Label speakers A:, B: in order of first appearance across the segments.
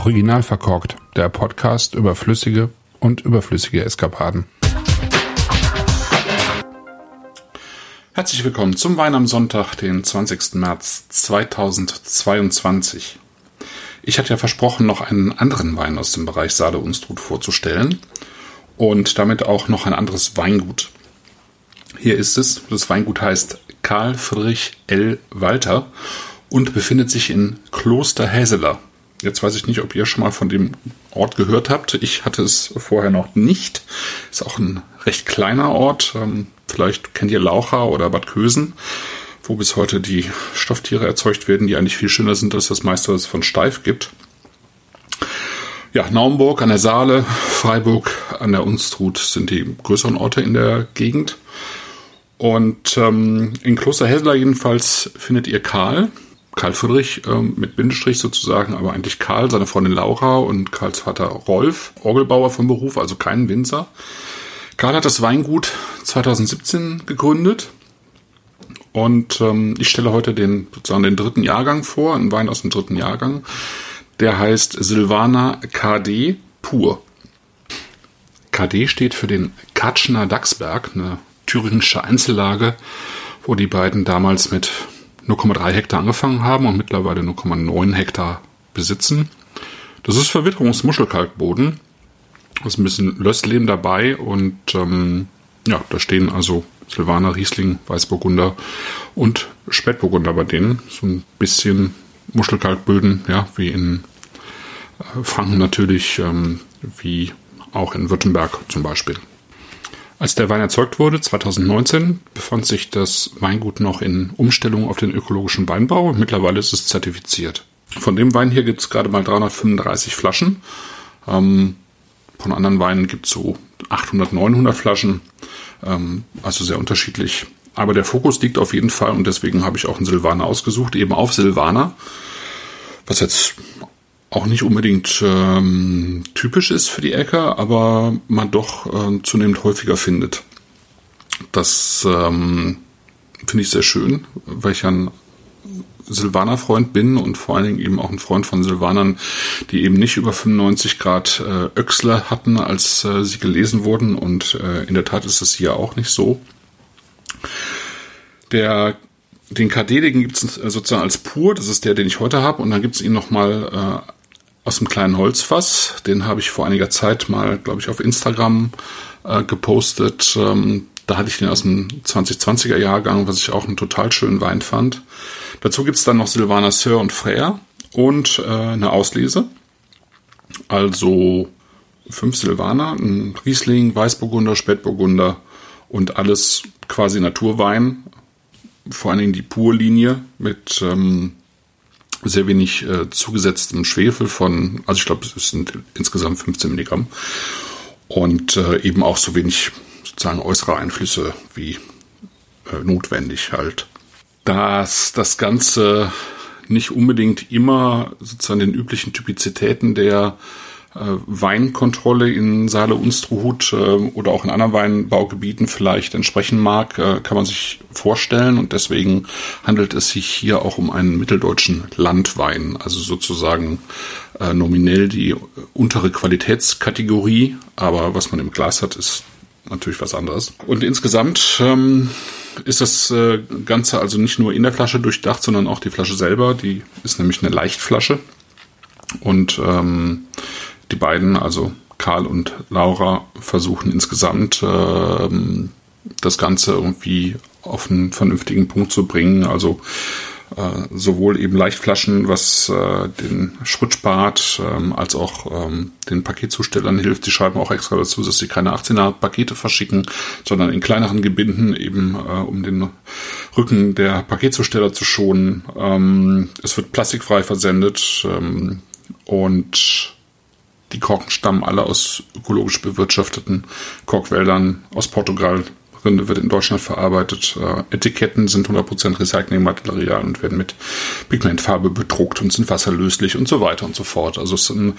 A: Original verkorkt, der Podcast über flüssige und überflüssige Eskapaden. Herzlich willkommen zum Wein am Sonntag, den 20. März 2022. Ich hatte ja versprochen, noch einen anderen Wein aus dem Bereich Saale Unstrut vorzustellen und damit auch noch ein anderes Weingut. Hier ist es. Das Weingut heißt Karl Friedrich L. Walter und befindet sich in Kloster Häseler. Jetzt weiß ich nicht, ob ihr schon mal von dem Ort gehört habt. Ich hatte es vorher noch nicht. Ist auch ein recht kleiner Ort. Ähm, vielleicht kennt ihr Laucha oder Bad Kösen, wo bis heute die Stofftiere erzeugt werden, die eigentlich viel schöner sind als das meiste, was es von Steif gibt. Ja, Naumburg an der Saale, Freiburg an der Unstrut sind die größeren Orte in der Gegend. Und ähm, in Kloster Hessler jedenfalls findet ihr Karl, Karl Friedrich ähm, mit Bindestrich sozusagen, aber eigentlich Karl, seine Freundin Laura und Karls Vater Rolf, Orgelbauer vom Beruf, also kein Winzer. Karl hat das Weingut 2017 gegründet und ähm, ich stelle heute den sozusagen den dritten Jahrgang vor, einen Wein aus dem dritten Jahrgang. Der heißt Silvana KD pur. KD steht für den Katschner Dachsberg, eine thüringische Einzellage, wo die beiden damals mit 0,3 Hektar angefangen haben und mittlerweile 0,9 Hektar besitzen. Das ist Verwitterungsmuschelkalkboden. Da ist ein bisschen Lösslehm dabei und ähm, ja, da stehen also Silvaner, Riesling, Weißburgunder und Spätburgunder bei denen. So ein bisschen Muschelkalkböden, ja, wie in äh, Franken natürlich, ähm, wie auch in Württemberg zum Beispiel. Als der Wein erzeugt wurde, 2019, befand sich das Weingut noch in Umstellung auf den ökologischen Weinbau. Mittlerweile ist es zertifiziert. Von dem Wein hier gibt es gerade mal 335 Flaschen. Ähm, von anderen Weinen gibt es so 800, 900 Flaschen. Ähm, also sehr unterschiedlich. Aber der Fokus liegt auf jeden Fall und deswegen habe ich auch einen Silvaner ausgesucht, eben auf Silvaner. Was jetzt auch nicht unbedingt ähm, typisch ist für die Ecke, aber man doch äh, zunehmend häufiger findet. Das ähm, finde ich sehr schön, weil ich ein Silvaner-Freund bin und vor allen Dingen eben auch ein Freund von Silvanern, die eben nicht über 95 Grad äh, Öxler hatten, als äh, sie gelesen wurden. Und äh, in der Tat ist es hier auch nicht so. Der den den gibt es sozusagen als pur, das ist der, den ich heute habe, und dann gibt es ihn nochmal äh, aus dem kleinen Holzfass. Den habe ich vor einiger Zeit mal, glaube ich, auf Instagram äh, gepostet. Ähm, da hatte ich den aus dem 2020er Jahrgang, was ich auch einen total schönen Wein fand. Dazu gibt es dann noch Silvaner Sir und Freya und äh, eine Auslese. Also fünf Silvaner, ein Riesling, Weißburgunder, Spätburgunder und alles quasi Naturwein. Vor allen Dingen die Purlinie mit ähm, sehr wenig äh, zugesetztem Schwefel von, also ich glaube, es sind insgesamt 15 Milligramm und äh, eben auch so wenig sozusagen äußere Einflüsse wie äh, notwendig halt. Dass das Ganze nicht unbedingt immer sozusagen den üblichen Typizitäten der Weinkontrolle in Saale Unstruhut äh, oder auch in anderen Weinbaugebieten vielleicht entsprechen mag, äh, kann man sich vorstellen. Und deswegen handelt es sich hier auch um einen mitteldeutschen Landwein, also sozusagen äh, nominell die untere Qualitätskategorie. Aber was man im Glas hat, ist natürlich was anderes. Und insgesamt ähm, ist das äh, Ganze also nicht nur in der Flasche durchdacht, sondern auch die Flasche selber. Die ist nämlich eine Leichtflasche. Und ähm, die beiden, also Karl und Laura, versuchen insgesamt äh, das Ganze irgendwie auf einen vernünftigen Punkt zu bringen. Also äh, sowohl eben Leichtflaschen, was äh, den Schritt spart, ähm, als auch ähm, den Paketzustellern hilft. Sie schreiben auch extra dazu, dass sie keine 18er Pakete verschicken, sondern in kleineren Gebinden eben, äh, um den Rücken der Paketzusteller zu schonen. Ähm, es wird plastikfrei versendet ähm, und die Korken stammen alle aus ökologisch bewirtschafteten Korkwäldern aus Portugal. Rinde wird in Deutschland verarbeitet. Äh, Etiketten sind 100% Recyclingmaterial und werden mit Pigmentfarbe bedruckt und sind wasserlöslich und so weiter und so fort. Also es ist ein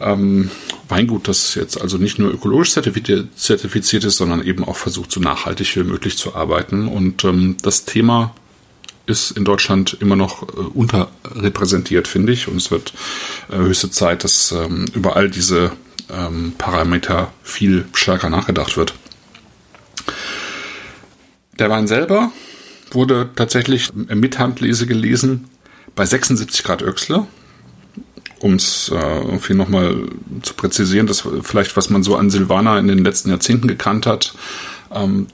A: ähm, Weingut, das jetzt also nicht nur ökologisch zertifiziert ist, sondern eben auch versucht, so nachhaltig wie möglich zu arbeiten. Und ähm, das Thema ist in Deutschland immer noch äh, unterrepräsentiert, finde ich. Und es wird äh, höchste Zeit, dass ähm, über all diese ähm, Parameter viel stärker nachgedacht wird. Der Wein selber wurde tatsächlich mit Handlese gelesen bei 76 Grad Öxle. Um es äh, irgendwie nochmal zu präzisieren, das vielleicht, was man so an Silvaner in den letzten Jahrzehnten gekannt hat,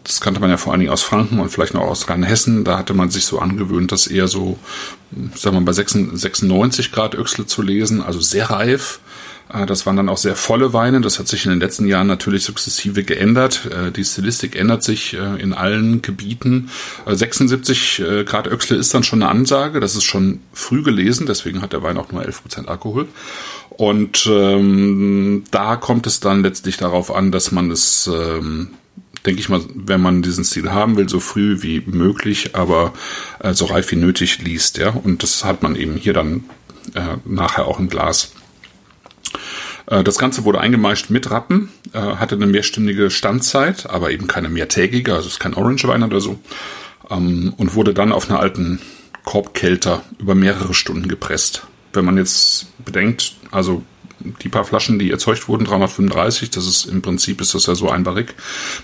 A: das kannte man ja vor allen Dingen aus Franken und vielleicht noch aus Rheinhessen. Da hatte man sich so angewöhnt, das eher so, sagen wir mal, bei 96 Grad Öchsle zu lesen, also sehr reif. Äh, das waren dann auch sehr volle Weine. Das hat sich in den letzten Jahren natürlich sukzessive geändert. Äh, die Stilistik ändert sich äh, in allen Gebieten. 76 Grad Öchsle ist dann schon eine Ansage. Das ist schon früh gelesen. Deswegen hat der Wein auch nur 11 Prozent Alkohol. Und ähm, da kommt es dann letztlich darauf an, dass man es ähm, denke ich mal, wenn man diesen Stil haben will, so früh wie möglich, aber äh, so reif wie nötig liest, ja. Und das hat man eben hier dann äh, nachher auch im Glas. Äh, das Ganze wurde eingemeischt mit Rappen, äh, hatte eine mehrstündige Standzeit, aber eben keine mehrtägige, also es ist kein Orange Wein oder so, ähm, und wurde dann auf einer alten Korbkelter über mehrere Stunden gepresst. Wenn man jetzt bedenkt, also die paar Flaschen, die erzeugt wurden, 335, das ist im Prinzip ist das ja so ein Barrik,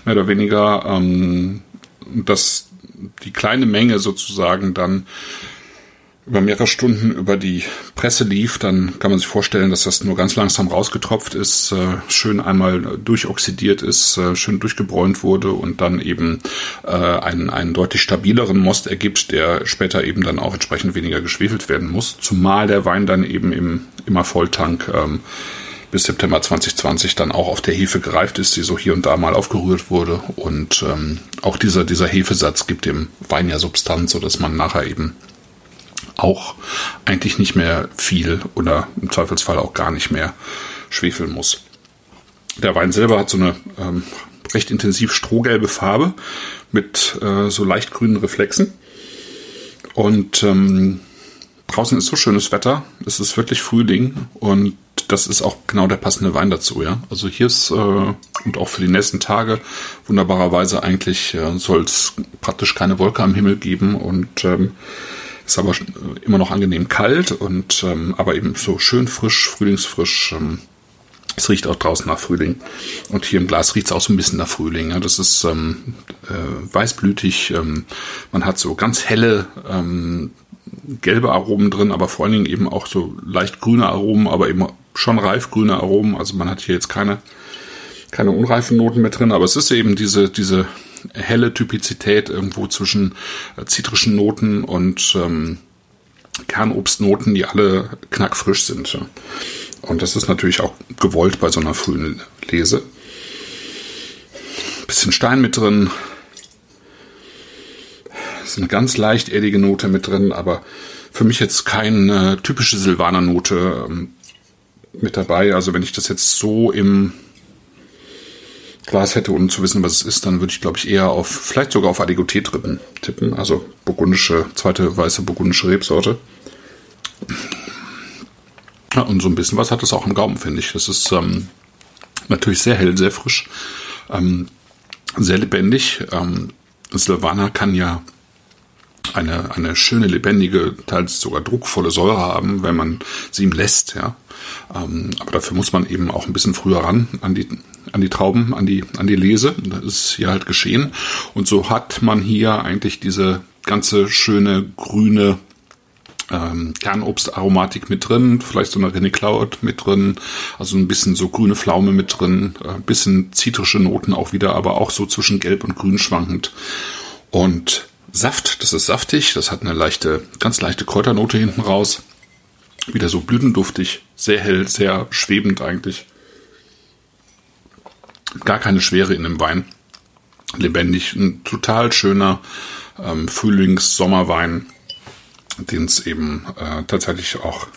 A: mehr oder weniger, ähm, dass die kleine Menge sozusagen dann über mehrere Stunden über die Presse lief, dann kann man sich vorstellen, dass das nur ganz langsam rausgetropft ist, äh, schön einmal durchoxidiert ist, äh, schön durchgebräunt wurde und dann eben äh, einen, einen deutlich stabileren Most ergibt, der später eben dann auch entsprechend weniger geschwefelt werden muss, zumal der Wein dann eben im immer Volltank ähm, bis September 2020 dann auch auf der Hefe gereift ist, die so hier und da mal aufgerührt wurde. Und ähm, auch dieser, dieser Hefesatz gibt dem Wein ja Substanz, sodass man nachher eben auch eigentlich nicht mehr viel oder im Zweifelsfall auch gar nicht mehr schwefeln muss. Der Wein selber hat so eine ähm, recht intensiv strohgelbe Farbe mit äh, so leicht grünen Reflexen. Und ähm, draußen ist so schönes Wetter. Es ist wirklich Frühling und das ist auch genau der passende Wein dazu, ja. Also hier ist äh, und auch für die nächsten Tage wunderbarerweise eigentlich äh, soll es praktisch keine Wolke am Himmel geben und ähm, ist aber immer noch angenehm kalt und ähm, aber eben so schön frisch, frühlingsfrisch. Ähm, es riecht auch draußen nach Frühling. Und hier im Glas riecht es auch so ein bisschen nach Frühling. Ja. Das ist ähm, äh, weißblütig. Ähm, man hat so ganz helle ähm, gelbe Aromen drin, aber vor allen Dingen eben auch so leicht grüne Aromen, aber eben schon reifgrüne Aromen. Also man hat hier jetzt keine, keine unreifen Noten mehr drin, aber es ist eben diese, diese helle Typizität irgendwo zwischen äh, zitrischen Noten und ähm, Kernobstnoten, die alle knackfrisch sind. Und das ist natürlich auch gewollt bei so einer frühen Lese. Bisschen Stein mit drin. Ist eine ganz leicht erdige Note mit drin, aber für mich jetzt keine typische Silvaner-Note ähm, mit dabei. Also wenn ich das jetzt so im Glas hätte, ohne zu wissen, was es ist, dann würde ich, glaube ich, eher auf, vielleicht sogar auf Adigoté-Trippen tippen. Also burgundische, zweite weiße burgundische Rebsorte. Ja, und so ein bisschen was hat es auch im Gaumen, finde ich. Das ist ähm, natürlich sehr hell, sehr frisch, ähm, sehr lebendig. Ähm, Silvaner kann ja eine, eine schöne, lebendige, teils sogar druckvolle Säure haben, wenn man sie ihm lässt, ja. Ähm, aber dafür muss man eben auch ein bisschen früher ran an die, an die Trauben, an die, an die Lese. Das ist hier halt geschehen. Und so hat man hier eigentlich diese ganze schöne grüne ähm, Kernobstaromatik mit drin, vielleicht so eine René Cloud mit drin, also ein bisschen so grüne Pflaume mit drin, ein äh, bisschen zitrische Noten auch wieder, aber auch so zwischen Gelb und Grün schwankend. Und Saft, das ist saftig, das hat eine leichte, ganz leichte Kräuternote hinten raus. Wieder so blütenduftig, sehr hell, sehr schwebend eigentlich. Gar keine Schwere in dem Wein. Lebendig, ein total schöner ähm, Frühlings-Sommerwein, den es eben äh, tatsächlich auch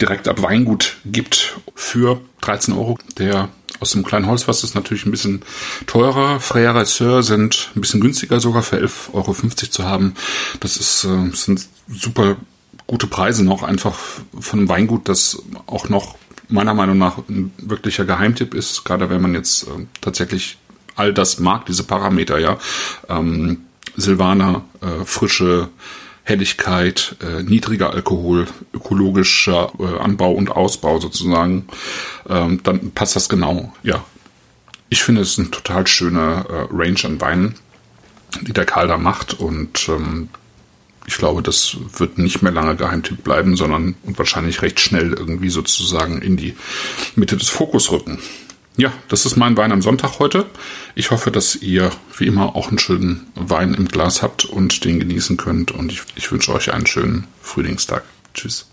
A: direkt ab Weingut gibt für 13 Euro. Der aus dem kleinen Holzfass ist natürlich ein bisschen teurer. Frère Sœur sind ein bisschen günstiger sogar für 11,50 Euro zu haben. Das ist, äh, sind super gute Preise noch einfach von einem Weingut, das auch noch meiner Meinung nach ein wirklicher Geheimtipp ist, gerade wenn man jetzt äh, tatsächlich all das mag, diese Parameter, ja. Ähm, Silvaner, äh, frische, Helligkeit, äh, niedriger Alkohol, ökologischer äh, Anbau und Ausbau sozusagen, ähm, dann passt das genau. Ja, ich finde es ein total schöner äh, Range an Weinen, die der Karl da macht und ähm, ich glaube, das wird nicht mehr lange Geheimtipp bleiben, sondern und wahrscheinlich recht schnell irgendwie sozusagen in die Mitte des Fokus rücken. Ja, das ist mein Wein am Sonntag heute. Ich hoffe, dass ihr wie immer auch einen schönen Wein im Glas habt und den genießen könnt. Und ich, ich wünsche euch einen schönen Frühlingstag. Tschüss.